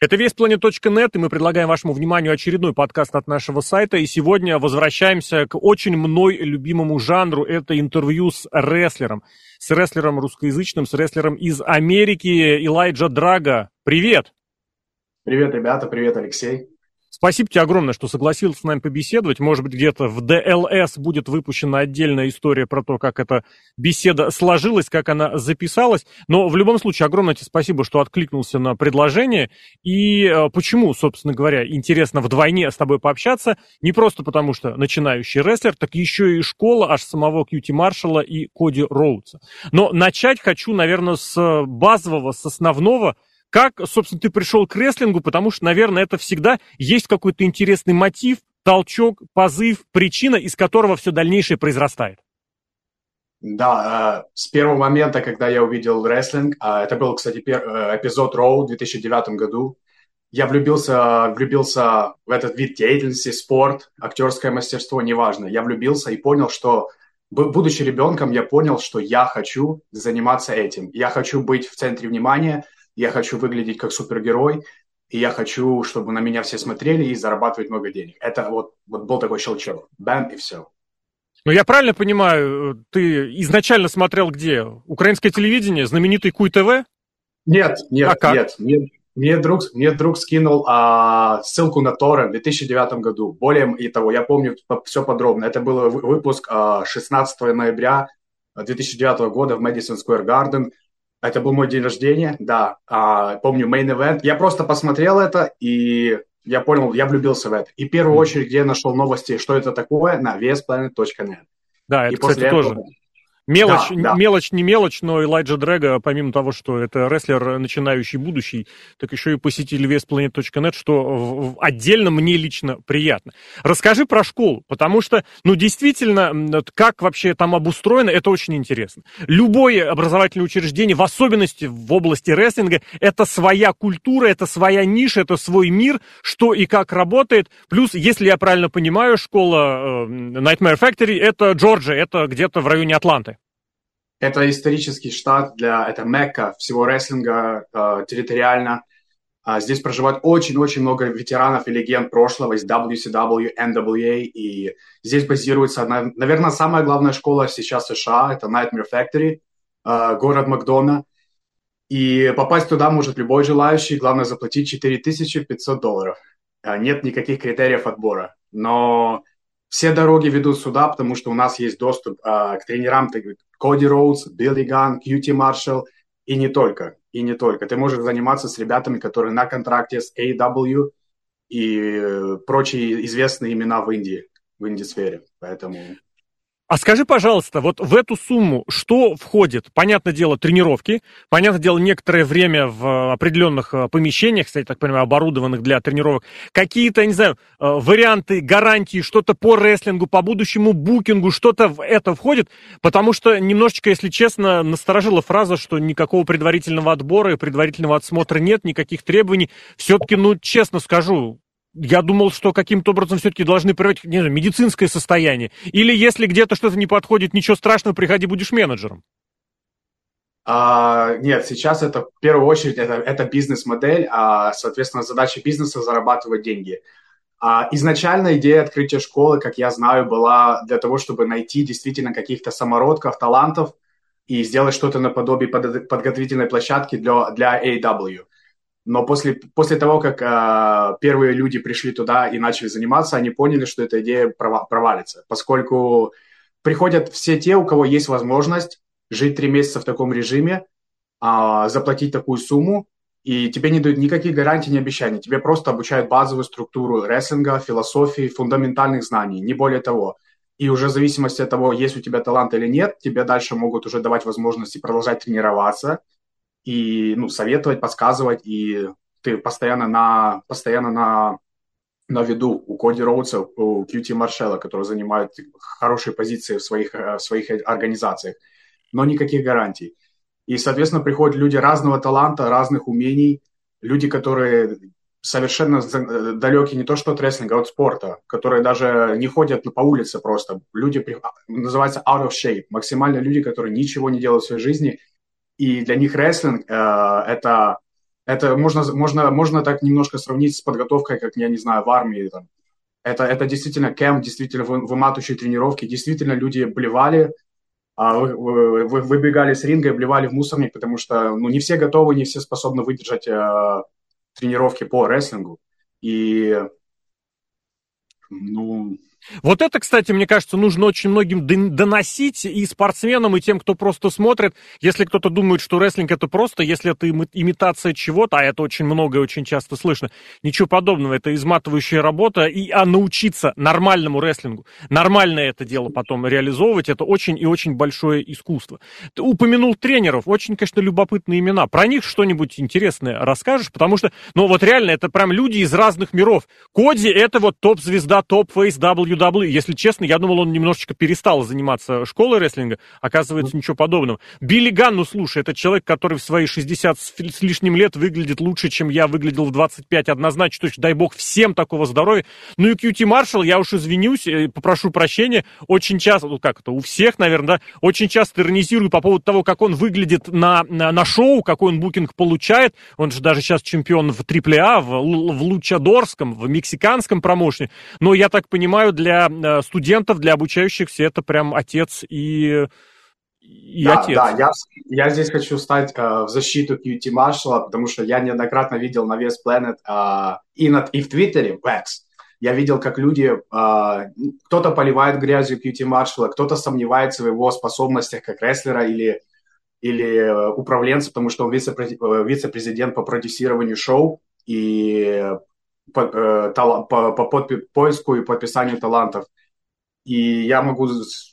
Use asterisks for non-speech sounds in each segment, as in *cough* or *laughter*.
Это весьplanet.net, и мы предлагаем вашему вниманию очередной подкаст от нашего сайта. И сегодня возвращаемся к очень мной любимому жанру. Это интервью с рестлером. С рестлером русскоязычным, с рестлером из Америки, Элайджа Драга. Привет! Привет, ребята, привет, Алексей. Спасибо тебе огромное, что согласился с нами побеседовать. Может быть, где-то в ДЛС будет выпущена отдельная история про то, как эта беседа сложилась, как она записалась. Но в любом случае, огромное тебе спасибо, что откликнулся на предложение. И э, почему, собственно говоря, интересно вдвойне с тобой пообщаться? Не просто потому, что начинающий рестлер, так еще и школа аж самого Кьюти Маршалла и Коди Роудса. Но начать хочу, наверное, с базового, с основного – как, собственно, ты пришел к рестлингу, потому что, наверное, это всегда есть какой-то интересный мотив, толчок, позыв, причина, из которого все дальнейшее произрастает. Да, э, с первого момента, когда я увидел рестлинг, э, это был, кстати, э, эпизод Роу в 2009 году, я влюбился, влюбился в этот вид деятельности, спорт, актерское мастерство, неважно. Я влюбился и понял, что, будучи ребенком, я понял, что я хочу заниматься этим. Я хочу быть в центре внимания – я хочу выглядеть как супергерой, и я хочу, чтобы на меня все смотрели и зарабатывать много денег. Это вот, вот был такой щелчок. Бам, и все. Ну, я правильно понимаю, ты изначально смотрел где? Украинское телевидение, знаменитый Куй ТВ? Нет, нет, а как? нет. Мне, мне, друг, мне друг скинул а, ссылку на Торрент в 2009 году. Более того, я помню все подробно. Это был выпуск а, 16 ноября 2009 года в Madison Square Garden. Это был мой день рождения, да. А, помню, main event. Я просто посмотрел это, и я понял, я влюбился в это. И в первую очередь, где я нашел новости, что это такое, на VSPlanet.net. Да, это, и кстати, этого... тоже Мелочь, да, да. мелочь, не мелочь, но Элайджа Дрэга, помимо того, что это рестлер начинающий будущий, так еще и посетитель весplanet.net, что отдельно мне лично приятно. Расскажи про школу, потому что, ну, действительно, как вообще там обустроено, это очень интересно. Любое образовательное учреждение, в особенности в области рестлинга, это своя культура, это своя ниша, это свой мир, что и как работает. Плюс, если я правильно понимаю, школа э, Nightmare Factory, это Джорджия, это где-то в районе Атланты. Это исторический штат, для, это мекка всего рестлинга э, территориально. А здесь проживает очень-очень много ветеранов и легенд прошлого из WCW, NWA, и здесь базируется, наверное, самая главная школа сейчас США, это Nightmare Factory, э, город Макдона. И попасть туда может любой желающий, главное заплатить 4500 долларов. Э, нет никаких критериев отбора. Но все дороги ведут сюда, потому что у нас есть доступ а, к тренерам Коди Роудс, Билли Ган, Кьюти Маршалл и не только. И не только. Ты можешь заниматься с ребятами, которые на контракте с AW и э, прочие известные имена в Индии, в инди-сфере. Поэтому а скажи, пожалуйста, вот в эту сумму что входит? Понятное дело, тренировки, понятное дело, некоторое время в определенных э, помещениях, кстати, так понимаю, оборудованных для тренировок, какие-то, не знаю, э, варианты, гарантии, что-то по рестлингу, по будущему букингу, что-то в это входит? Потому что немножечко, если честно, насторожила фраза, что никакого предварительного отбора и предварительного отсмотра нет, никаких требований. Все-таки, ну, честно скажу, я думал, что каким-то образом все-таки должны проверять не знаю, медицинское состояние. Или если где-то что-то не подходит, ничего страшного, приходи, будешь менеджером. А, нет, сейчас это в первую очередь это, это бизнес-модель, а, соответственно, задача бизнеса зарабатывать деньги. А, изначально идея открытия школы, как я знаю, была для того, чтобы найти действительно каких-то самородков, талантов и сделать что-то наподобие подготовительной площадки для, для AW. Но после, после того, как э, первые люди пришли туда и начали заниматься, они поняли, что эта идея провалится, поскольку приходят все те, у кого есть возможность жить три месяца в таком режиме, э, заплатить такую сумму, и тебе не дают никаких гарантий, ни обещаний. Тебе просто обучают базовую структуру рестлинга, философии, фундаментальных знаний, не более того. И уже в зависимости от того, есть у тебя талант или нет, тебе дальше могут уже давать возможности продолжать тренироваться, и ну, советовать, подсказывать, и ты постоянно на, постоянно на, на виду у Коди Роудса, у Кьюти Маршелла, которые занимают хорошие позиции в своих, в своих организациях, но никаких гарантий. И, соответственно, приходят люди разного таланта, разных умений, люди, которые совершенно далекие не то что от рестлинга, а от спорта, которые даже не ходят по улице просто. Люди, называется out of shape, максимально люди, которые ничего не делают в своей жизни – и для них рестлинг э, это Это можно, можно, можно так немножко сравнить с подготовкой, как, я не знаю, в армии. Там. Это, это действительно кемп, действительно выматывающие тренировки. Действительно люди блевали, а вы, выбегали с ринга и блевали в мусорник, потому что ну, не все готовы, не все способны выдержать э, тренировки по рестлингу. И ну, вот это, кстати, мне кажется, нужно очень многим доносить и спортсменам, и тем, кто просто смотрит. Если кто-то думает, что рестлинг это просто, если это имитация чего-то, а это очень много и очень часто слышно, ничего подобного, это изматывающая работа, и а научиться нормальному рестлингу, нормально это дело потом реализовывать, это очень и очень большое искусство. Ты упомянул тренеров, очень, конечно, любопытные имена. Про них что-нибудь интересное расскажешь? Потому что, ну вот реально, это прям люди из разных миров. Коди это вот топ-звезда, топ- face W WWE. Если честно, я думал, он немножечко перестал заниматься школой рестлинга. Оказывается, ничего подобного. Билли Ган, ну слушай, это человек, который в свои 60 с лишним лет выглядит лучше, чем я выглядел в 25. Однозначно, точно, дай бог всем такого здоровья. Ну и Кьюти Маршалл, я уж извинюсь, э, попрошу прощения, очень часто, ну как это, у всех, наверное, да, очень часто иронизирую по поводу того, как он выглядит на, на, на шоу, какой он букинг получает. Он же даже сейчас чемпион в AAA, в, в Лучадорском, в мексиканском промоушне. Но я так понимаю, для э, студентов, для обучающихся это прям отец и, и да, отец. Да, я, я здесь хочу стать э, в защиту QT Маршалла, потому что я неоднократно видел на вес Planet э, и, на, и в Твиттере, в X, я видел, как люди, э, кто-то поливает грязью QT Маршалла, кто-то сомневается в его способностях как рестлера или, или э, управленца, потому что он вице-президент, вице-президент по продюсированию шоу, и по, э, по, по подпи, поиску и подписанию талантов. И я могу с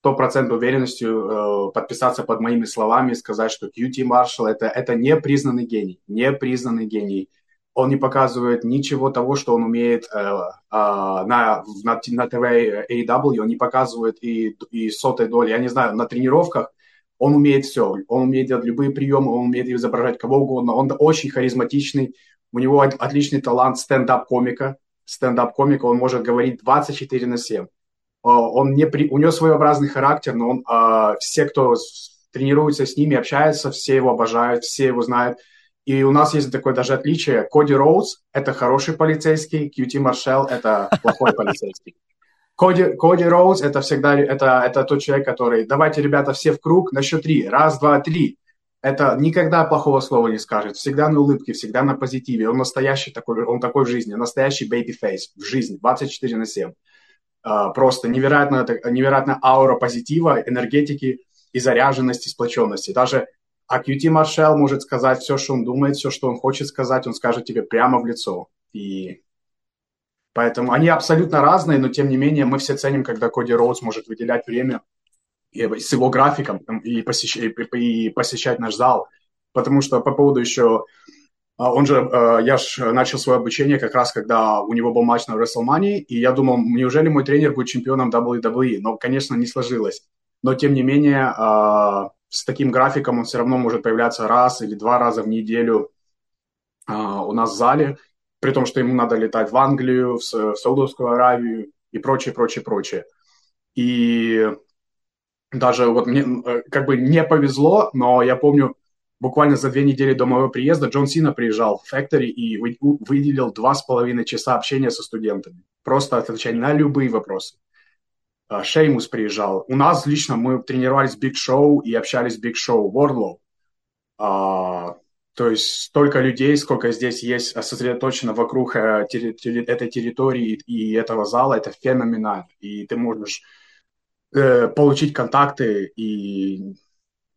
стопроцентной уверенностью э, подписаться под моими словами и сказать, что QT Marshall это, это непризнанный гений, непризнанный гений. Он не показывает ничего того, что он умеет э, э, на, на, на ТВ AEW, он не показывает и, и сотой доли. Я не знаю, на тренировках он умеет все. Он умеет делать любые приемы, он умеет изображать кого угодно. Он очень харизматичный, у него отличный талант стендап-комика. Стендап-комика, он может говорить 24 на 7. Он не при... У него своеобразный характер, но он, э, все, кто тренируется с ними, общается, все его обожают, все его знают. И у нас есть такое даже отличие. Коди Роудс – это хороший полицейский, Кьюти Маршелл – это плохой полицейский. Коди, Коди Роудс – это всегда это, это тот человек, который «давайте, ребята, все в круг на счет три. Раз, два, три» это никогда плохого слова не скажет, всегда на улыбке, всегда на позитиве. Он настоящий такой, он такой в жизни, настоящий baby face в жизни, 24 на 7. Uh, просто невероятная, невероятная аура позитива, энергетики и заряженности, сплоченности. Даже AQT Маршал может сказать все, что он думает, все, что он хочет сказать, он скажет тебе прямо в лицо. И поэтому они абсолютно разные, но тем не менее мы все ценим, когда Коди Роуз может выделять время с его графиком и посещать, и посещать наш зал. Потому что по поводу еще... А, он же, э, я же начал свое обучение как раз, когда у него был матч на WrestleMania, и я думал, неужели мой тренер будет чемпионом WWE? Но, конечно, не сложилось. Но, тем не менее, а, с таким графиком он все равно может появляться раз или два раза в неделю а, у нас в зале, при том, что ему надо летать в Англию, в Саудовскую Аравию и прочее, прочее, прочее. И даже вот мне э, как бы не повезло, но я помню, буквально за две недели до моего приезда Джон Сина приезжал в Factory и выделил два с половиной часа общения со студентами. Просто отвечать на любые вопросы. А, Шеймус приезжал. У нас лично мы тренировались Big Show и общались в Big Show Wardlow. А, то есть столько людей, сколько здесь есть сосредоточено вокруг э, этой территории и этого зала, это феноменально. И ты можешь э, получить контакты и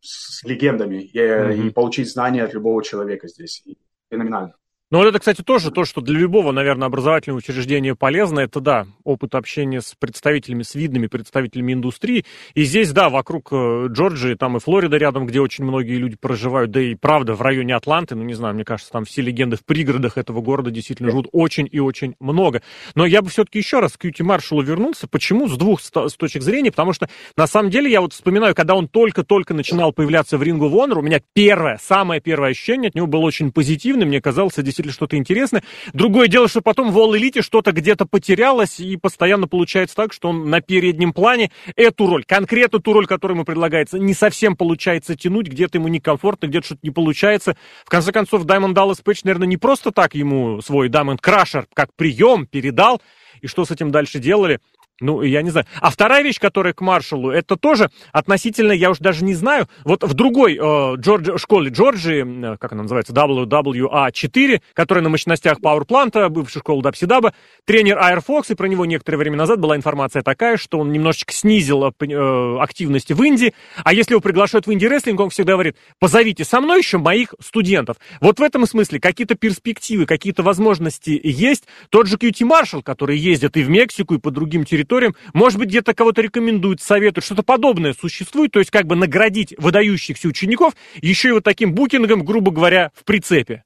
с легендами и, mm-hmm. и получить знания от любого человека здесь. Феноменально. Ну, вот это, кстати, тоже то, что для любого, наверное, образовательного учреждения полезно. Это, да, опыт общения с представителями, с видными представителями индустрии. И здесь, да, вокруг э, Джорджии, там и Флорида рядом, где очень многие люди проживают, да и, правда, в районе Атланты, ну, не знаю, мне кажется, там все легенды в пригородах этого города действительно живут очень и очень много. Но я бы все-таки еще раз к Кьюти Маршалу вернулся. Почему? С двух с точек зрения. Потому что, на самом деле, я вот вспоминаю, когда он только-только начинал появляться в Рингу Вонер, у меня первое, самое первое ощущение от него было очень позитивное. Мне казалось, действительно действительно что-то интересное. Другое дело, что потом в All что-то где-то потерялось, и постоянно получается так, что он на переднем плане эту роль, конкретно ту роль, которая ему предлагается, не совсем получается тянуть, где-то ему некомфортно, где-то что-то не получается. В конце концов, Diamond Dallas Page, наверное, не просто так ему свой Diamond Crusher как прием передал, и что с этим дальше делали, ну, я не знаю. А вторая вещь, которая к маршалу, это тоже относительно, я уж даже не знаю, вот в другой э, Джордж, школе Джорджии, э, как она называется, WWA4, которая на мощностях Пауэрпланта, бывшая школа Дапсидаба, тренер Айр Фокс, и про него некоторое время назад была информация такая, что он немножечко снизил э, э активности в Индии, а если его приглашают в инди-рестлинг, он всегда говорит, позовите со мной еще моих студентов. Вот в этом смысле какие-то перспективы, какие-то возможности есть. Тот же Кьюти Маршал, который ездит и в Мексику, и по другим территориям, территориям. Может быть, где-то кого-то рекомендуют, советуют, что-то подобное существует, то есть как бы наградить выдающихся учеников еще и вот таким букингом, грубо говоря, в прицепе.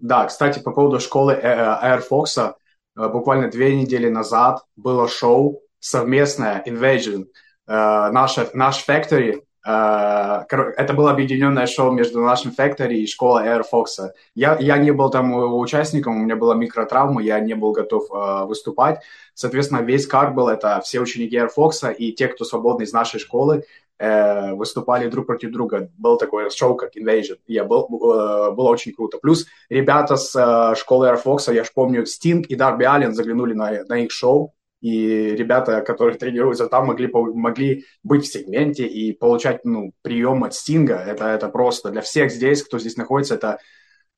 Да, кстати, по поводу школы э, э, Air Fox, э, буквально две недели назад было шоу совместное Invasion, наш, наш Factory, это было объединенное шоу между нашим Factory и школой Air Fox. Я, я не был там участником, у меня была микротравма, я не был готов выступать, Соответственно, весь кар был, это все ученики Air Fox и те, кто свободны из нашей школы, э, выступали друг против друга. Был такой шоу, как Invasion. Я был, э, было очень круто. Плюс ребята с э, школы Air Fox, я же помню, Стинг и Дарби Аллен заглянули на, на их шоу, и ребята, которые тренируются там, могли, могли быть в сегменте и получать ну, прием от Стинга. Это, это просто для всех здесь, кто здесь находится, это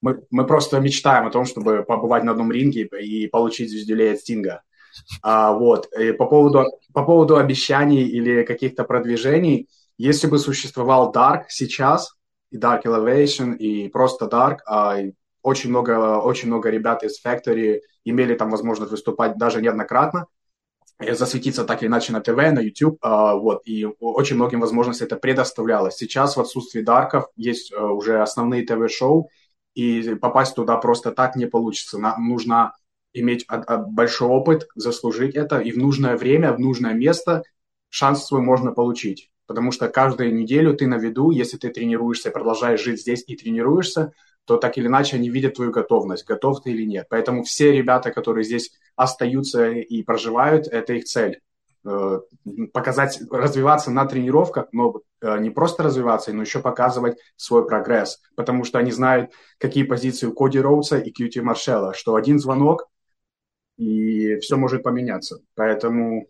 мы, мы просто мечтаем о том, чтобы побывать на одном ринге и получить звездюлей от Стинга. А, вот. И по, поводу, по поводу обещаний или каких-то продвижений, если бы существовал Dark сейчас, и Dark Elevation, и просто Dark, а, очень, много, очень много ребят из Factory имели там возможность выступать даже неоднократно, засветиться так или иначе на ТВ, на YouTube, а, вот, и очень многим возможностям это предоставлялось. Сейчас в отсутствии Дарков есть а, уже основные ТВ-шоу, и попасть туда просто так не получится. Нам нужно иметь большой опыт, заслужить это, и в нужное время, в нужное место шанс свой можно получить. Потому что каждую неделю ты на виду, если ты тренируешься, продолжаешь жить здесь и тренируешься, то так или иначе они видят твою готовность, готов ты или нет. Поэтому все ребята, которые здесь остаются и проживают, это их цель. Э, показать, развиваться на тренировках, но э, не просто развиваться, но еще показывать свой прогресс. Потому что они знают, какие позиции у Коди Роудса и Кьюти Маршелла, что один звонок, и все может поменяться. Поэтому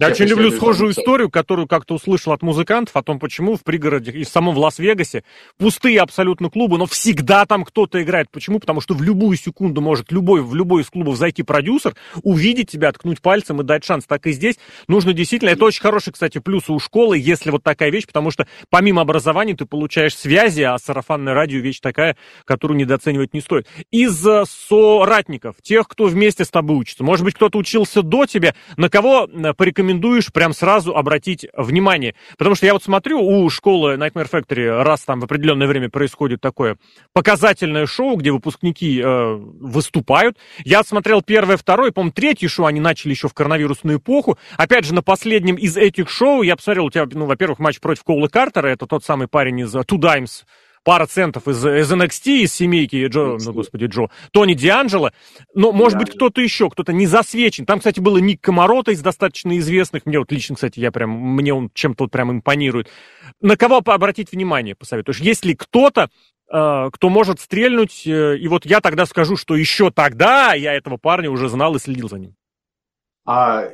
я очень люблю схожую историю, которую как-то услышал от музыкантов о том, почему в пригороде и в самом Лас-Вегасе пустые абсолютно клубы, но всегда там кто-то играет. Почему? Потому что в любую секунду может любой, в любой из клубов зайти продюсер, увидеть тебя, ткнуть пальцем и дать шанс. Так и здесь нужно действительно, это очень хороший, кстати, плюс у школы, если вот такая вещь, потому что помимо образования ты получаешь связи, а сарафанное радио вещь такая, которую недооценивать не стоит. Из э, соратников, тех, кто вместе с тобой учится, может быть, кто-то учился до тебя, на кого э, порекомендовать рекомендуешь прям сразу обратить внимание? Потому что я вот смотрю, у школы Nightmare Factory раз там в определенное время происходит такое показательное шоу, где выпускники э, выступают. Я смотрел первое, второе, по-моему, третье шоу они начали еще в коронавирусную эпоху. Опять же, на последнем из этих шоу я посмотрел, у тебя, ну, во-первых, матч против Коула Картера, это тот самый парень из Two Dimes, пара центов из, из NXT, из семейки Джо, ну, господи, Джо, Тони Дианджело, но, может быть, кто-то еще, кто-то не засвечен. Там, кстати, было Ник Комарота из достаточно известных, мне вот лично, кстати, я прям, мне он чем-то вот прям импонирует. На кого обратить внимание, посоветуешь? Есть ли кто-то, э, кто может стрельнуть, э, и вот я тогда скажу, что еще тогда я этого парня уже знал и следил за ним. А,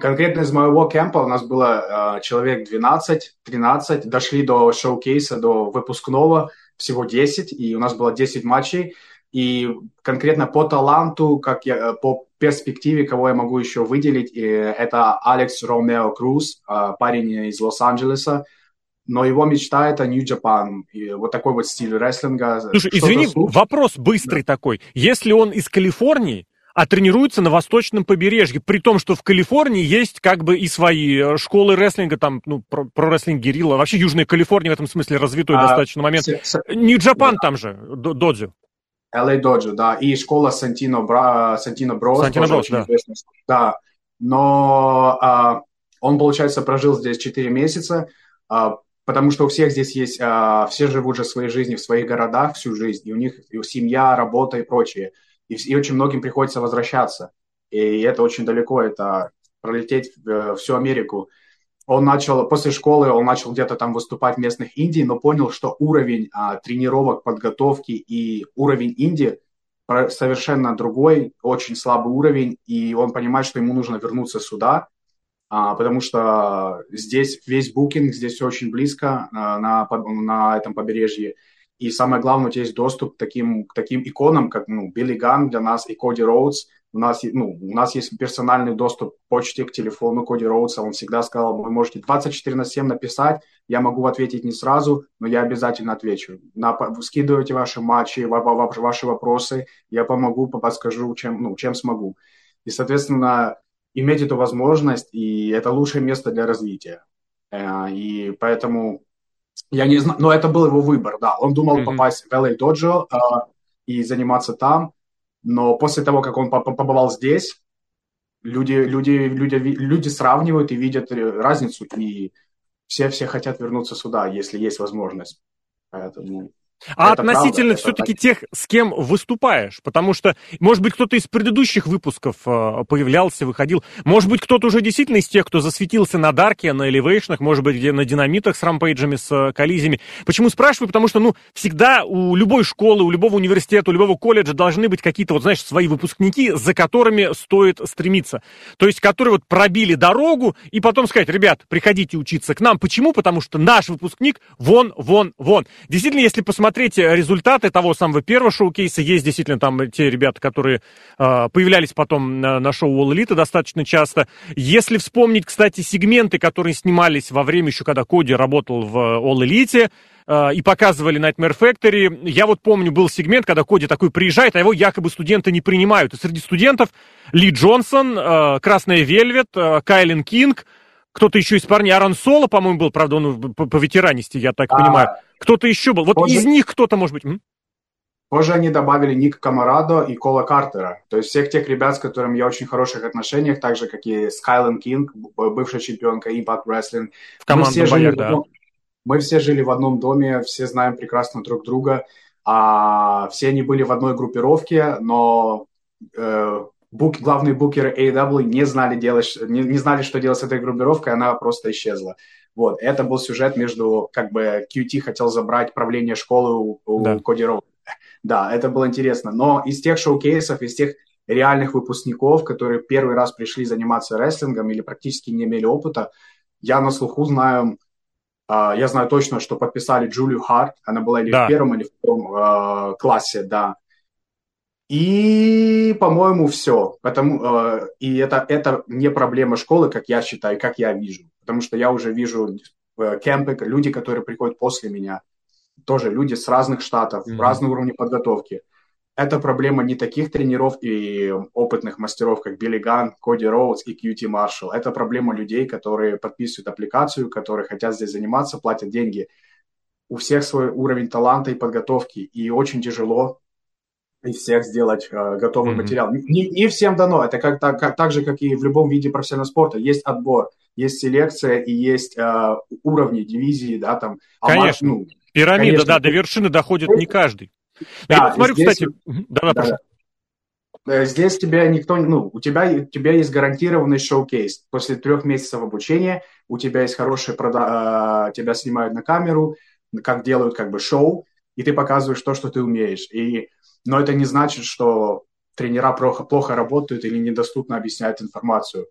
конкретно из моего кемпа у нас было а, человек 12-13, дошли до шоу-кейса, до выпускного, всего 10, и у нас было 10 матчей. И конкретно по таланту, как я, по перспективе, кого я могу еще выделить, это Алекс Ромео Круз, а, парень из Лос-Анджелеса. Но его мечта это New Japan, и вот такой вот стиль рестлинга. Слушай, извини, вопрос быстрый да. такой. Если он из Калифорнии, а тренируются на восточном побережье, при том, что в Калифорнии есть как бы и свои э, школы рестлинга, там, ну, про, про рестлинг Герилла, вообще Южная Калифорния в этом смысле развитой а, достаточно момент. Нью-Джапан да. там же, Додзю. LA Доджо, да, и школа Сантино, Бра, Сантино Брос. Сантино Брос, да. да. Но а, он, получается, прожил здесь 4 месяца, а, потому что у всех здесь есть, э, все живут же своей жизнью в своих городах всю жизнь, и у них и семья, работа и прочее. И, и очень многим приходится возвращаться. И это очень далеко, это пролететь э, всю Америку. Он начал, после школы он начал где-то там выступать в местных Индии, но понял, что уровень а, тренировок, подготовки и уровень Индии совершенно другой, очень слабый уровень, и он понимает, что ему нужно вернуться сюда, а, потому что здесь весь букинг, здесь все очень близко а, на, на этом побережье, и самое главное, у тебя есть доступ к таким, к таким иконам, как ну, Билли Ган для нас и Коди Роудс, у нас, ну, у нас есть персональный доступ к почте, к телефону Коди Роудса. Он всегда сказал, вы можете 24 на 7 написать, я могу ответить не сразу, но я обязательно отвечу. На, скидывайте ваши матчи, ваши вопросы, я помогу, подскажу, чем, ну, чем смогу. И, соответственно, иметь эту возможность, и это лучшее место для развития. Э, и поэтому я не знаю, но это был его выбор, да. Он думал mm-hmm. попасть в LA Dojo э, и заниматься там, но после того, как он побывал здесь, люди, люди, люди, люди сравнивают и видят разницу, и все, все хотят вернуться сюда, если есть возможность. Поэтому а это относительно все-таки тех, с кем выступаешь, потому что, может быть, кто-то из предыдущих выпусков э, появлялся, выходил, может быть, кто-то уже действительно из тех, кто засветился на Дарке, на Элевейшнах, может быть, где на Динамитах с рампейджами, с э, коллизиями. Почему спрашиваю? Потому что, ну, всегда у любой школы, у любого университета, у любого колледжа должны быть какие-то, вот, знаешь, свои выпускники, за которыми стоит стремиться. То есть, которые вот пробили дорогу и потом сказать, ребят, приходите учиться к нам. Почему? Потому что наш выпускник вон, вон, вон. Действительно, если посмотреть посмотреть результаты того самого первого шоу-кейса. Есть действительно там те ребята, которые э, появлялись потом на, на шоу All Elite достаточно часто. Если вспомнить, кстати, сегменты, которые снимались во время еще, когда Коди работал в All Elite, э, и показывали Nightmare Factory. Я вот помню, был сегмент, когда Коди такой приезжает, а его якобы студенты не принимают. И среди студентов Ли Джонсон, э, Красная Вельвет, Кайлин Кинг, кто-то еще из парней, Арон Соло, по-моему, был, правда, он по, по ветеранисти, я так а, понимаю. Кто-то еще был. Вот позже, из них кто-то, может быть... Позже они добавили Ник Камарадо и Кола Картера. То есть всех тех ребят, с которыми я очень хороших отношениях, так же, как и Скайлен Кинг, бывшая чемпионка Impact Wrestling. В команду мы все, бояр, да. одном, мы все жили в одном доме, все знаем прекрасно друг друга. А, все они были в одной группировке, но э, бук, главные букеры AEW не знали, делать, не, не знали, что делать с этой группировкой, она просто исчезла. Вот, это был сюжет между, как бы, QT хотел забрать правление школы у, у да. Коди Роу. Да, это было интересно. Но из тех шоу-кейсов, из тех реальных выпускников, которые первый раз пришли заниматься рестлингом или практически не имели опыта, я на слуху знаю, uh, я знаю точно, что подписали Джулию Харт, она была или да. в первом, или в втором uh, классе, да. И, по-моему, все. Потому, э, и это, это не проблема школы, как я считаю, как я вижу. Потому что я уже вижу э, кемпы, люди, которые приходят после меня, тоже люди с разных штатов, mm-hmm. разные уровни подготовки. Это проблема не таких тренеров и опытных мастеров, как Билли Ган, Коди Роудс и Кьюти Маршалл. Это проблема людей, которые подписывают аппликацию, которые хотят здесь заниматься, платят деньги. У всех свой уровень таланта и подготовки, и очень тяжело из всех сделать э, готовый mm-hmm. материал. Не, не всем дано. Это как, так, как, так же, как и в любом виде профессионального спорта. Есть отбор, есть селекция и есть э, уровни, дивизии, да, там. А конечно. ну, Пирамида, конечно. да, до вершины доходит не каждый. Да, Я посмотрю, здесь, кстати... Да, да, да. Здесь тебя никто, ну, у тебя, у тебя есть гарантированный шоу-кейс. После трех месяцев обучения у тебя есть хороший прода... Э, тебя снимают на камеру, как делают как бы шоу, и ты показываешь то, что ты умеешь. И но это не значит, что тренера плохо, плохо работают или недоступно объясняют информацию.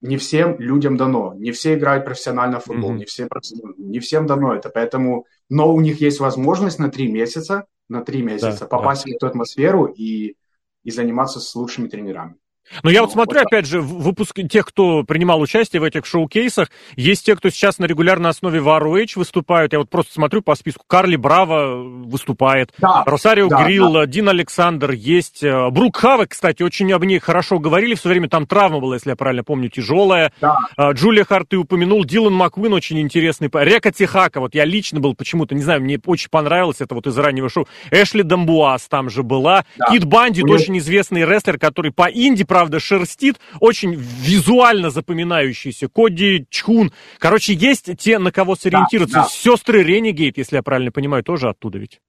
Не всем людям дано, не все играют профессионально в футбол, mm-hmm. не, все, не всем дано это, поэтому, но у них есть возможность на три месяца, на три месяца да, попасть да. в эту атмосферу и, и заниматься с лучшими тренерами. Но я вот смотрю, вот опять же, выпуск тех, кто принимал участие в этих шоу-кейсах, есть те, кто сейчас на регулярной основе в ROH выступают. Я вот просто смотрю по списку. Карли Браво выступает, да, Росарио да, Грилл, да. Дин Александр есть. Э, Брук Хавек, кстати, очень об ней хорошо говорили. В свое время там травма была, если я правильно помню, тяжелая. Да. Э, Джулия Харт ты упомянул. Дилан Маквин очень интересный. Река Техака, вот я лично был почему-то, не знаю, мне очень понравилось это вот из раннего шоу. Эшли Дамбуас там же была. Да. Кит Бандит, очень известный рестлер, который по инди, правда, шерстит, очень визуально запоминающийся. Коди Чхун. Короче, есть те, на кого сориентироваться. Да, да. Сестры Ренегейт, если я правильно понимаю, тоже оттуда ведь.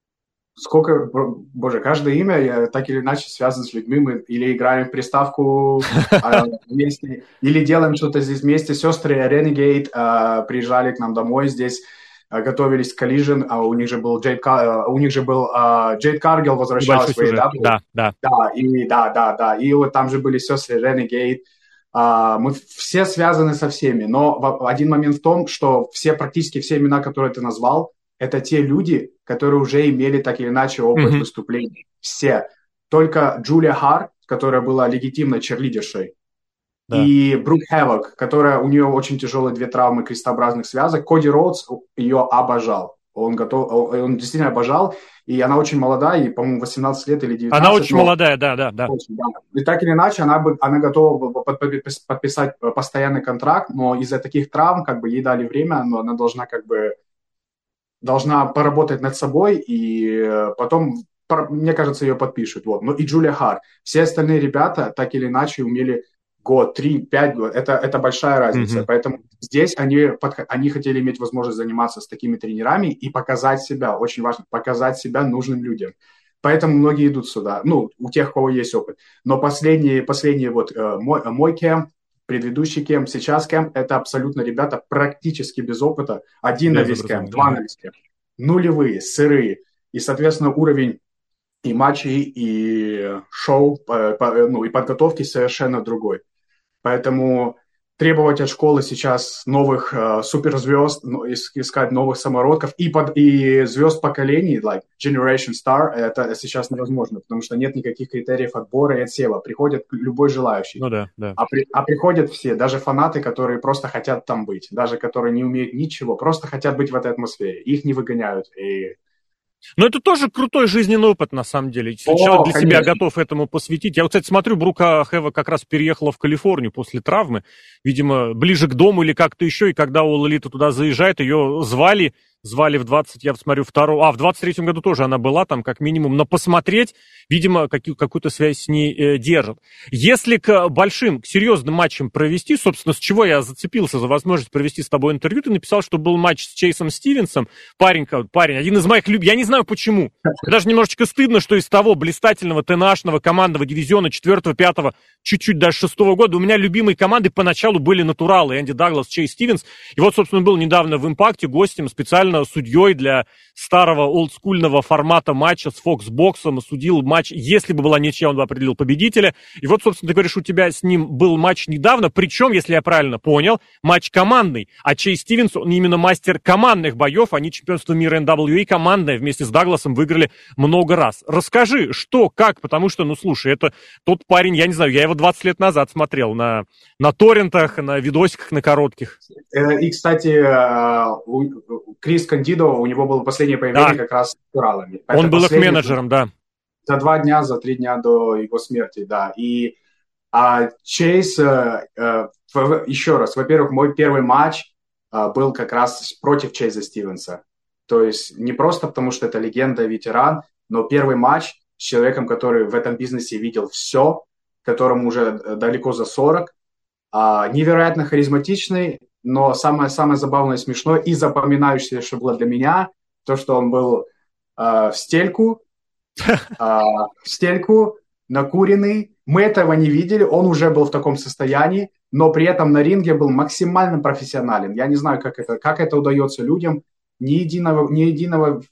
Сколько, боже, каждое имя я так или иначе связано с людьми. Мы или играем в приставку а, вместе, или делаем что-то здесь вместе. Сестры Renegade а, приезжали к нам домой здесь готовились к Collision, а у них же был Джейд, у них же был Джейд Каргил возвращался в AEW. Да, да. Да, и, да, да, да. И вот там же были сестры Renegade. Мы все связаны со всеми, но один момент в том, что все, практически все имена, которые ты назвал, это те люди, которые уже имели так или иначе опыт mm-hmm. выступлений. Все. Только Джулия Хар, которая была легитимной черлидершей, да. и Брук Хэвок, которая у нее очень тяжелые две травмы крестообразных связок. Коди Роудс ее обожал. Он готов, он действительно обожал, и она очень молодая, и, по-моему, 18 лет или 19. Она очень но... молодая, да, да, да. Очень, да. И так или иначе, она, бы, она готова подписать постоянный контракт, но из-за таких травм, как бы, ей дали время, но она должна, как бы, должна поработать над собой, и э, потом, мне кажется, ее подпишут. Вот. Ну и Джулия Хар. Все остальные ребята так или иначе умели год, три, пять год. Это, это большая разница. Mm-hmm. Поэтому здесь они, они хотели иметь возможность заниматься с такими тренерами и показать себя. Очень важно, показать себя нужным людям. Поэтому многие идут сюда. Ну, у тех, у кого есть опыт. Но последние, последние вот э, мой, мой кем, предыдущий кем, сейчас кем, это абсолютно ребята практически без опыта. Один на весь кем, два на весь кем. Нулевые, сырые. И, соответственно, уровень и матчей, и шоу, ну, и подготовки совершенно другой. Поэтому требовать от школы сейчас новых э, суперзвезд, искать новых самородков и, под, и звезд поколений, like Generation Star, это сейчас невозможно, потому что нет никаких критериев отбора и отсева. Приходит любой желающий. Ну да, да. А, при, а приходят все, даже фанаты, которые просто хотят там быть, даже которые не умеют ничего, просто хотят быть в этой атмосфере. Их не выгоняют. И но это тоже крутой жизненный опыт, на самом деле. Если О, человек для конечно. себя готов этому посвятить. Я вот, кстати, смотрю, Брука Хэва как раз переехала в Калифорнию после травмы. Видимо, ближе к дому или как-то еще. И когда у Лолита туда заезжает, ее звали звали в 20, я смотрю, второго, а в 23-м году тоже она была там, как минимум, но посмотреть, видимо, какие, какую-то связь с ней э, держат. Если к большим, к серьезным матчам провести, собственно, с чего я зацепился за возможность провести с тобой интервью, ты написал, что был матч с Чейсом Стивенсом, парень, парень, один из моих любимых, я не знаю почему, даже немножечко стыдно, что из того блистательного ТНАшного командного дивизиона 4-5, чуть-чуть даже 6 года, у меня любимые команды поначалу были натуралы, Энди Даглас, Чейз Стивенс, и вот, собственно, был недавно в Импакте гостем специально специально судьей для старого олдскульного формата матча с Фоксбоксом, судил матч, если бы была ничья, он бы определил победителя. И вот, собственно, ты говоришь, у тебя с ним был матч недавно, причем, если я правильно понял, матч командный. А Чей Стивенс, он именно мастер командных боев, они чемпионство мира NWA командное вместе с Дагласом выиграли много раз. Расскажи, что, как, потому что, ну, слушай, это тот парень, я не знаю, я его 20 лет назад смотрел на, на торрентах, на видосиках, на коротких. Э, и, кстати, э, Крис Крис Кандидо, у него было последнее появление да. как раз с Уралами. Он был их менеджером, да. За два дня, за три дня до его смерти, да. И а, Чейз, э, э, еще раз, во-первых, мой первый матч э, был как раз против Чейза Стивенса. То есть не просто потому, что это легенда, ветеран, но первый матч с человеком, который в этом бизнесе видел все, которому уже далеко за 40, а, невероятно харизматичный, но самое, самое забавное, смешное и запоминающееся было для меня, то, что он был э, в стельку, э, *laughs* в стельку, накуренный. Мы этого не видели, он уже был в таком состоянии, но при этом на ринге был максимально профессионален. Я не знаю, как это, как это удается людям, ни единого, ни единого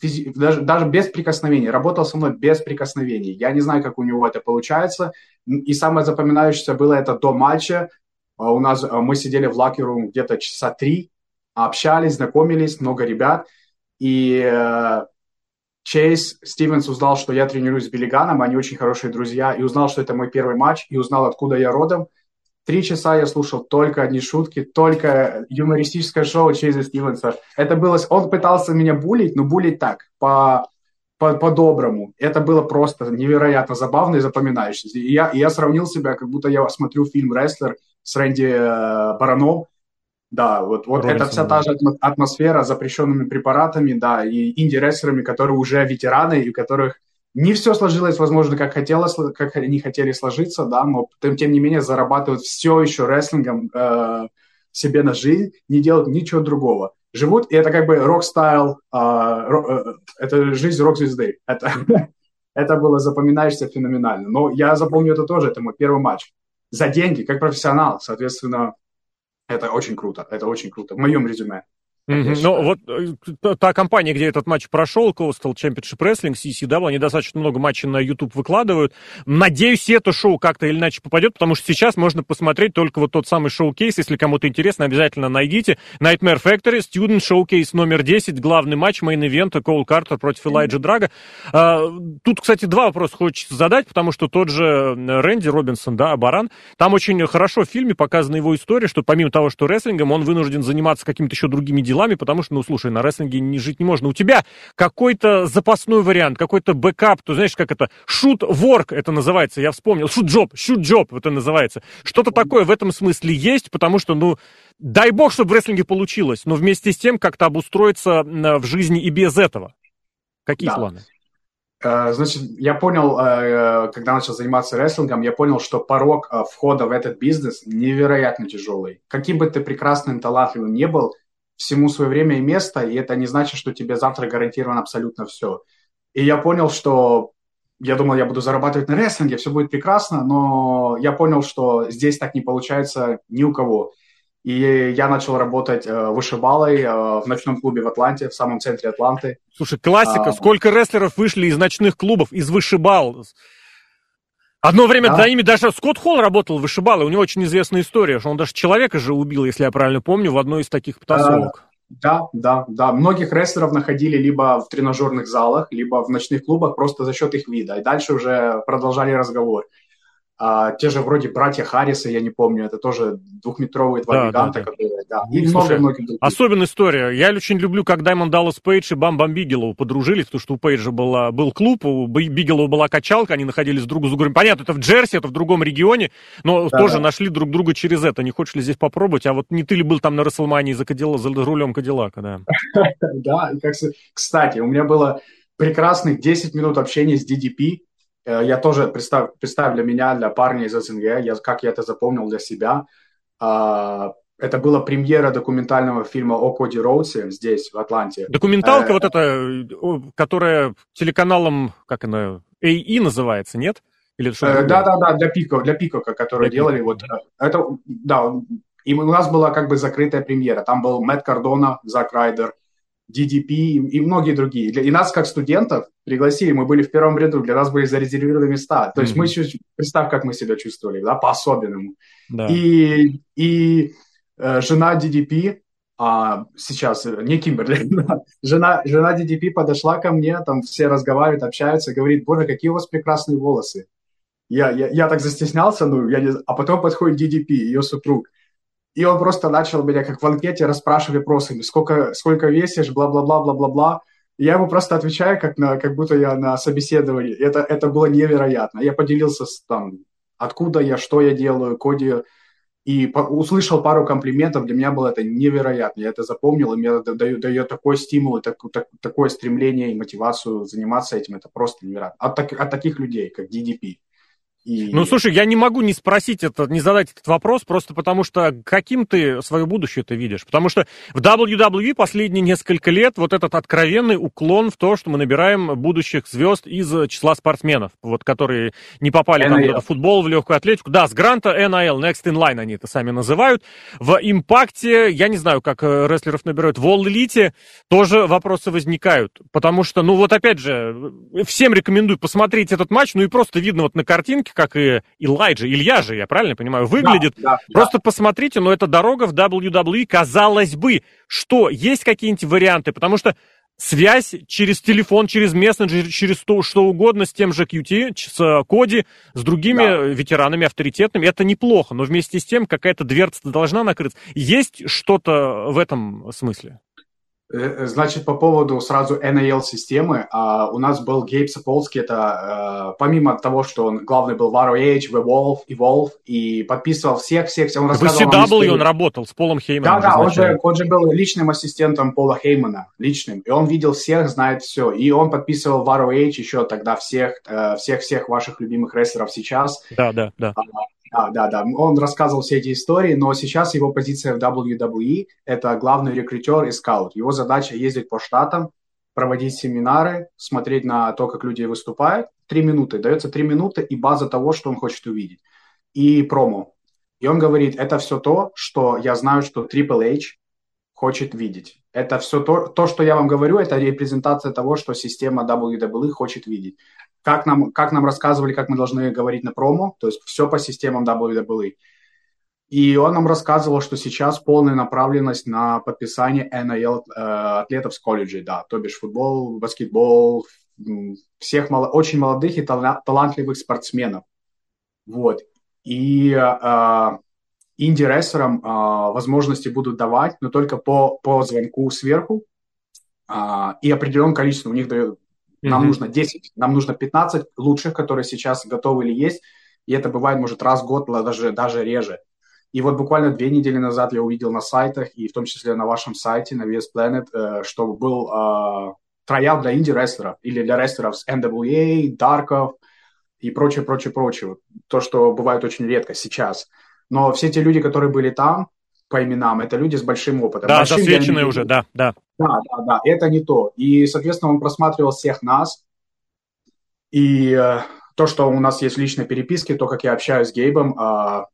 физи... даже, даже без прикосновений, работал со мной без прикосновений. Я не знаю, как у него это получается. И самое запоминающееся было это до матча, у нас а, мы сидели в лакеру где-то часа три, общались, знакомились, много ребят. И э, Чейз Стивенс узнал, что я тренируюсь с Биллиганом, они очень хорошие друзья, и узнал, что это мой первый матч, и узнал, откуда я родом. Три часа я слушал только одни шутки, только юмористическое шоу Чейза Стивенса. Это было... Он пытался меня булить, но булить так, по по-доброму. это было просто невероятно забавно и запоминающееся. И я, и я сравнил себя, как будто я смотрю фильм «Рестлер», с Рэнди э, Бараном. Да, вот, вот это вся та же атмосфера с запрещенными препаратами, да, и инди-рестлерами, которые уже ветераны, и у которых Не все сложилось, возможно, как хотелось, как они хотели сложиться, да, но тем, тем не менее зарабатывают все еще рестлингом э, себе на жизнь, не делают ничего другого. Живут, и это как бы рок-стайл, э, э, это жизнь рок-звезды. Это, *laughs* это было запоминающееся феноменально. Но я запомню это тоже, это мой первый матч. За деньги, как профессионал, соответственно, это очень круто, это очень круто. В моем резюме. Mm-hmm. Ну, вот э, та компания, где этот матч прошел, Coastal Championship Wrestling, CCW, они достаточно много матчей на YouTube выкладывают. Надеюсь, это шоу как-то или иначе попадет, потому что сейчас можно посмотреть только вот тот самый showcase. Если кому-то интересно, обязательно найдите. Nightmare Factory, Student Showcase номер 10, главный матч мейн-ивента Коул Картер против Элайджа Драго. А, тут, кстати, два вопроса хочется задать, потому что тот же Рэнди Робинсон, да, Баран, там очень хорошо в фильме показана его история, что помимо того, что рестлингом, он вынужден заниматься какими-то еще другими делами, делами, потому что, ну, слушай, на рестлинге не жить не можно. У тебя какой-то запасной вариант, какой-то backup, ты знаешь, как это, shoot work это называется, я вспомнил, shoot job, shoot job это называется. Что-то такое в этом смысле есть, потому что, ну, дай бог, чтобы в рестлинге получилось, но вместе с тем как-то обустроиться в жизни и без этого. Какие да. планы? Э, значит, я понял, э, когда начал заниматься рестлингом, я понял, что порог э, входа в этот бизнес невероятно тяжелый. Каким бы ты прекрасным, талантливым не был, всему свое время и место, и это не значит, что тебе завтра гарантировано абсолютно все. И я понял, что я думал, я буду зарабатывать на рестлинге, все будет прекрасно, но я понял, что здесь так не получается ни у кого. И я начал работать э, вышибалой э, в ночном клубе в Атланте, в самом центре Атланты. Слушай, классика. А, Сколько рестлеров вышли из ночных клубов, из вышибал? Одно время да. за ними даже Скотт Холл работал, вышибал, и у него очень известная история, что он даже человека же убил, если я правильно помню, в одной из таких потасовок. Да, да, да. Многих рестлеров находили либо в тренажерных залах, либо в ночных клубах просто за счет их вида. И дальше уже продолжали разговор. А, те же вроде братья Харриса, я не помню, это тоже двухметровые два да, гиганта, да, да. которые, да, и ну, много других. Особенная история. Я очень люблю, как Даймонд Даллас Пейдж и Бам Бам Бигелоу подружились, потому что у Пейджа была, был клуб, у Бигелоу была качалка, они находились друг с другом. Понятно, это в Джерси, это в другом регионе, но да, тоже да. нашли друг друга через это. Не хочешь ли здесь попробовать? А вот не ты ли был там на Рестлмании за, Кадилла, за рулем Кадиллака, да? *laughs* Да, кстати, у меня было прекрасных 10 минут общения с DDP, я тоже, представь, представь для меня, для парня из СНГ, я, как я это запомнил для себя, а, это была премьера документального фильма о Коди Роудсе здесь, в Атланте. Документалка э, вот эта, которая телеканалом, как она, АИ называется, нет? Или э, да, да, да, для Пико, для Пикока, которые для делали. Пико. Вот, это, да, и у нас была как бы закрытая премьера. Там был Мэтт Кардона, Зак Райдер, DDP и многие другие. И нас, как студентов, пригласили, мы были в первом ряду, для нас были зарезервированы места. То есть mm-hmm. мы, чуть, представь, как мы себя чувствовали, да, по-особенному. Да. И, и э, жена DDP, а, сейчас, э, не Кимберли, *laughs* жена, жена DDP подошла ко мне, там все разговаривают, общаются, говорит, боже, какие у вас прекрасные волосы. Я, я, я так застеснялся, ну, я не... а потом подходит DDP, ее супруг, и он просто начал меня, как в анкете, расспрашивать вопросами, сколько, сколько весишь, бла-бла-бла, бла-бла-бла. Я ему просто отвечаю, как, на, как будто я на собеседовании. Это, это было невероятно. Я поделился с, там, откуда я, что я делаю, коди, и по, услышал пару комплиментов. Для меня было это невероятно. Я это запомнил, и мне дает, дает такой стимул, так, так, такое стремление и мотивацию заниматься этим. Это просто невероятно. От, так, от таких людей, как DDP. И... Ну, слушай, я не могу не спросить это, не задать этот вопрос, просто потому что каким ты свое будущее ты видишь? Потому что в WWE последние несколько лет вот этот откровенный уклон в то, что мы набираем будущих звезд из числа спортсменов, вот которые не попали NIL. там в футбол, в легкую атлетику. Да, с гранта NIL, Next in Line они это сами называют. В импакте, я не знаю, как э, рестлеров набирают, в All Elite тоже вопросы возникают. Потому что, ну вот опять же, всем рекомендую посмотреть этот матч, ну и просто видно вот на картинке, как и Илайджа, Илья же, я правильно понимаю, выглядит. Да, да, Просто да. посмотрите, но это дорога в WWE, казалось бы, что есть какие-нибудь варианты, потому что связь через телефон, через мессенджер, через то, что угодно с тем же QT, с Коди, с другими да. ветеранами авторитетными, это неплохо, но вместе с тем какая-то дверца должна накрыться. Есть что-то в этом смысле? Э, значит, по поводу сразу NAL-системы, а, у нас был Гейб Сапolsky, это помимо того, что он главный был в ROH, в Evolve, Evolve, и подписывал всех-всех, он рассказывал В CW он работал с Полом Хейманом. Да, да, он же, он же был личным ассистентом Пола Хеймана, личным, и он видел всех, знает все, и он подписывал в ROH еще тогда всех, всех-всех ваших любимых рестлеров сейчас. Да, да, да. Да. Он рассказывал все эти истории, но сейчас его позиция в WWE – это главный рекрутер и скаут. Его задача ездить по штатам, проводить семинары, смотреть на то, как люди выступают. Три минуты. Дается три минуты и база того, что он хочет увидеть. И промо. И он говорит, это все то, что я знаю, что Triple H хочет видеть. Это все то, то, что я вам говорю, это репрезентация того, что система WWE хочет видеть как нам, как нам рассказывали, как мы должны говорить на промо, то есть все по системам WWE. И он нам рассказывал, что сейчас полная направленность на подписание NIL э, атлетов с колледжей, да, то бишь футбол, баскетбол, всех мало, очень молодых и талантливых спортсменов. Вот. И э, инди-рестлерам э, возможности будут давать, но только по, по звонку сверху э, и определенное количество. У них нам mm-hmm. нужно 10, нам нужно 15 лучших, которые сейчас готовы или есть. И это бывает, может, раз в год, даже, даже реже. И вот буквально две недели назад я увидел на сайтах, и в том числе на вашем сайте, на VS Planet, э, что был э, троял для инди-рестлеров или для рестлеров с NWA, Дарков и прочее, прочее, прочее. То, что бывает очень редко сейчас. Но все те люди, которые были там, по именам, это люди с большим опытом. Да, большим засвеченные уже, да, да. Да, да, да, это не то. И, соответственно, он просматривал всех нас. И э, то, что у нас есть в личной переписке, то, как я общаюсь с Гейбом, э,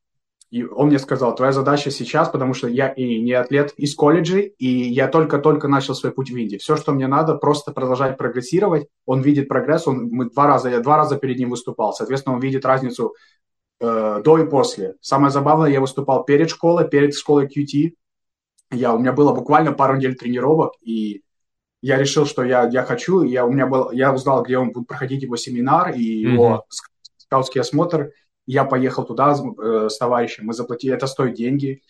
и он мне сказал, твоя задача сейчас, потому что я и не атлет из колледжей, и я только-только начал свой путь в Индии. Все, что мне надо, просто продолжать прогрессировать. Он видит прогресс, он, мы два раза, я два раза перед ним выступал. Соответственно, он видит разницу э, до и после. Самое забавное, я выступал перед школой, перед школой QT. Я, у меня было буквально пару недель тренировок, и я решил, что я, я хочу. Я, у меня был, я узнал, где он будет проходить его семинар и его mm-hmm. скаутский осмотр. Я поехал туда э, с товарищем, мы заплатили, это стоит деньги.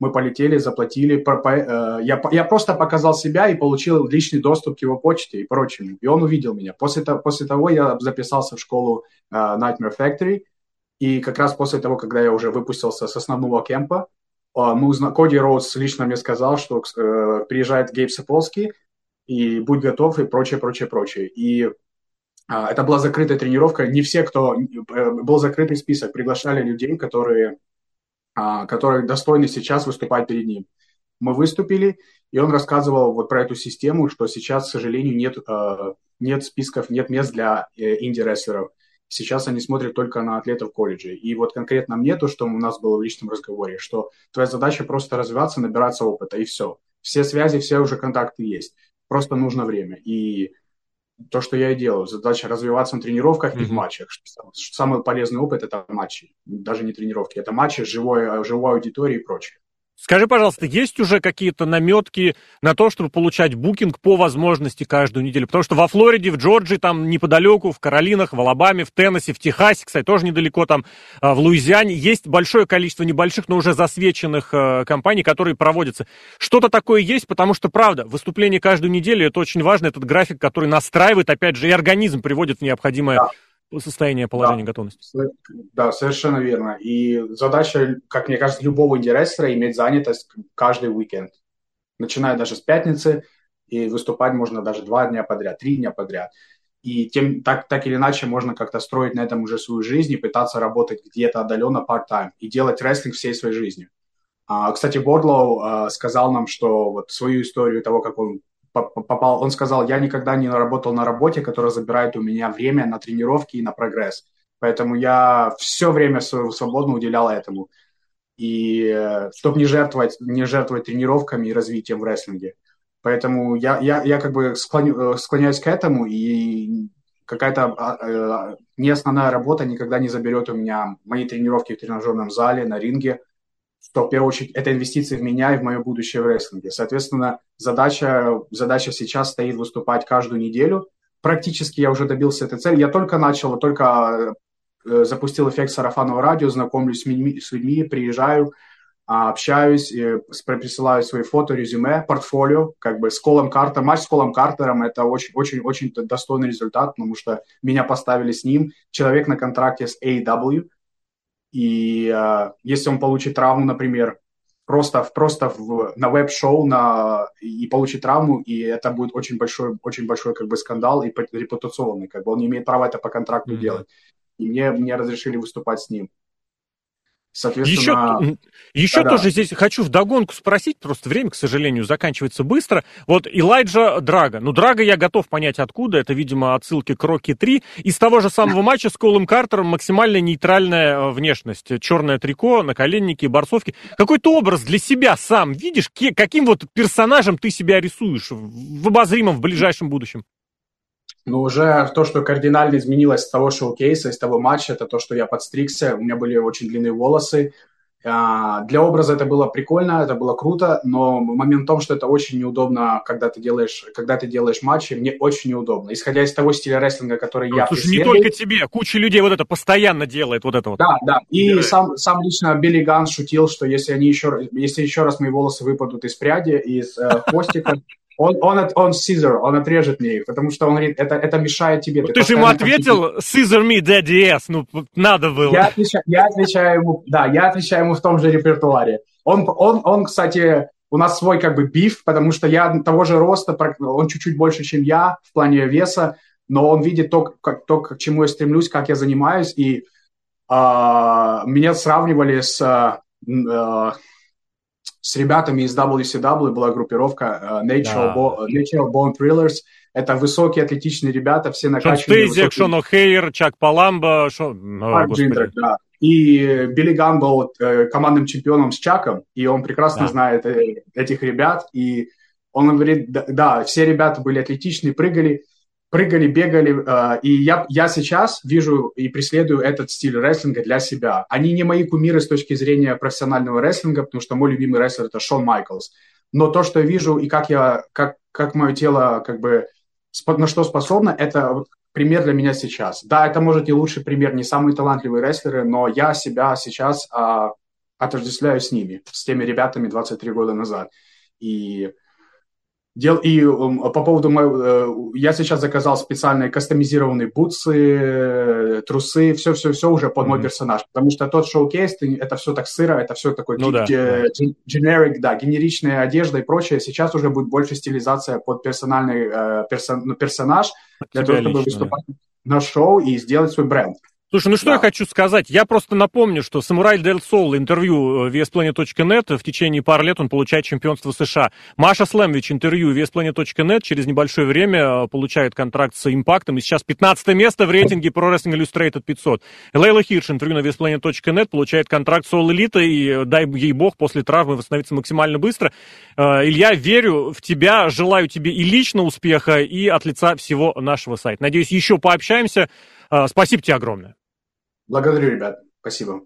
Мы полетели, заплатили. По, по, э, я, я просто показал себя и получил личный доступ к его почте и прочему. И он увидел меня. После, после того я записался в школу э, Nightmare Factory, и как раз после того, когда я уже выпустился с основного кемпа, а, мы узна... Коди Роуз лично мне сказал, что э, приезжает Гейб Саполский, и будь готов, и прочее, прочее, прочее. И а, это была закрытая тренировка. Не все, кто... Э, был закрытый список. Приглашали людей, которые, а, которые достойны сейчас выступать перед ним. Мы выступили, и он рассказывал вот про эту систему, что сейчас, к сожалению, нет, э, нет списков, нет мест для э, инди-рестлеров. Сейчас они смотрят только на атлетов колледжей. И вот конкретно мне то, что у нас было в личном разговоре, что твоя задача просто развиваться, набираться опыта, и все. Все связи, все уже контакты есть. Просто нужно время. И то, что я и делаю. Задача развиваться на тренировках mm-hmm. и в матчах. Самый полезный опыт – это матчи. Даже не тренировки. Это матчи, живой, живой аудитории и прочее. Скажи, пожалуйста, есть уже какие-то наметки на то, чтобы получать букинг по возможности каждую неделю? Потому что во Флориде, в Джорджии, там неподалеку, в Каролинах, в Алабаме, в Теннессе, в Техасе, кстати, тоже недалеко, там а, в Луизиане, есть большое количество небольших, но уже засвеченных э, компаний, которые проводятся. Что-то такое есть, потому что, правда, выступление каждую неделю, это очень важно, этот график, который настраивает, опять же, и организм приводит в необходимое да состояние положения да, готовности. Да, совершенно верно. И задача, как мне кажется, любого инди-рестлера иметь занятость каждый уикенд. Начиная даже с пятницы, и выступать можно даже два дня подряд, три дня подряд. И тем, так, так или иначе можно как-то строить на этом уже свою жизнь и пытаться работать где-то отдаленно part-time и делать рестлинг всей своей жизнью. А, кстати, Бордлоу а, сказал нам, что вот свою историю того, как он попал, он сказал, я никогда не работал на работе, которая забирает у меня время на тренировки и на прогресс. Поэтому я все время свободно уделял этому. И э, чтобы не жертвовать, не жертвовать тренировками и развитием в рестлинге. Поэтому я, я, я как бы склоню, э, склоняюсь к этому, и какая-то а, э, не основная работа никогда не заберет у меня мои тренировки в тренажерном зале, на ринге – в первую очередь это инвестиции в меня и в мое будущее в рестлинге. Соответственно, задача, задача сейчас стоит выступать каждую неделю. Практически я уже добился этой цели. Я только начал, только э, запустил эффект сарафанного радио, знакомлюсь с людьми, с людьми приезжаю, а, общаюсь, присылаю свои фото, резюме, портфолио, как бы с Колом Картером. Матч с Колом Картером – это очень-очень-очень достойный результат, потому что меня поставили с ним. Человек на контракте с AW, и э, если он получит травму, например, просто, просто в, на веб-шоу на, и получит травму, и это будет очень большой, очень большой как бы скандал и репутационный, как бы он не имеет права это по контракту mm-hmm. делать. И мне, мне разрешили выступать с ним. Соответственно... Еще, еще да, тоже да. здесь хочу вдогонку спросить, просто время, к сожалению, заканчивается быстро. Вот Элайджа Драга. Ну, Драга я готов понять откуда. Это, видимо, отсылки к Рокки 3. Из того же самого матча с Колом Картером максимально нейтральная э, внешность. Черное трико, наколенники, борцовки. Какой-то образ для себя сам видишь? Каким вот персонажем ты себя рисуешь в обозримом, в ближайшем будущем? Но уже то, что кардинально изменилось с того шоу-кейса, из того матча, это то, что я подстригся, у меня были очень длинные волосы. А, для образа это было прикольно, это было круто, но момент в том, что это очень неудобно, когда ты делаешь, когда ты делаешь матчи, мне очень неудобно. Исходя из того стиля рестлинга, который ну, я Слушай, не только тебе, куча людей вот это постоянно делает, вот это вот. Да, да. И да. сам, сам лично Билли Ган шутил, что если они еще, если еще раз мои волосы выпадут из пряди, из э, хвостика, он, он, он scissor, он отрежет мне их, потому что он говорит, это, это мешает тебе. Ну, ты, ты же ему ответил, scissor me, daddy yes, ну, надо было. Я отвечаю, я отвечаю ему, да, я отвечаю ему в том же репертуаре. Он, он, он, кстати, у нас свой как бы биф, потому что я того же роста, он чуть-чуть больше, чем я в плане веса, но он видит то, как, то к чему я стремлюсь, как я занимаюсь, и а, меня сравнивали с... А, с ребятами из WCW была группировка э, Natural, да. Bo- Natural Born Thrillers. Это высокие атлетичные ребята, все накачанные. Шон Стейзиак, Шон О'Хейр, Чак Палумбо, Шон... Марк Джиндрак, да. И Билли Ган был э, командным чемпионом с Чаком, и он прекрасно да. знает э, этих ребят. И он говорит, да, да, все ребята были атлетичные, прыгали прыгали, бегали, э, и я, я сейчас вижу и преследую этот стиль рестлинга для себя. Они не мои кумиры с точки зрения профессионального рестлинга, потому что мой любимый рестлер это Шон Майклс. Но то, что я вижу и как я, как, как мое тело как бы на что способно, это пример для меня сейчас. Да, это может и лучший пример, не самые талантливые рестлеры, но я себя сейчас а, отождествляю с ними, с теми ребятами 23 года назад. И Дел, и по поводу моего, э, я сейчас заказал специальные кастомизированные бутсы, трусы, все-все-все уже под mm-hmm. мой персонаж, потому что тот шоу-кейс, это все так сыро, это все такой ну, да, generic, да, генеричная одежда и прочее. Сейчас уже будет больше стилизация под персональный э, персон, ну, персонаж для того, чтобы лично, выступать на шоу и сделать свой бренд. Слушай, ну что да. я хочу сказать? Я просто напомню, что Самурай Дель Сол интервью э, VSPlanet.net в течение пары лет он получает чемпионство США. Маша Слэмвич интервью VSPlanet.net через небольшое время э, получает контракт с Импактом. И сейчас 15 место в рейтинге Pro Wrestling Illustrated 500. Лейла Хирш интервью на VSPlanet.net получает контракт с All Elite. И э, дай ей бог после травмы восстановиться максимально быстро. Илья, верю в тебя, желаю тебе и лично успеха, и от лица всего нашего сайта. Надеюсь, еще пообщаемся. Спасибо тебе огромное. Благодарю, ребят. Спасибо.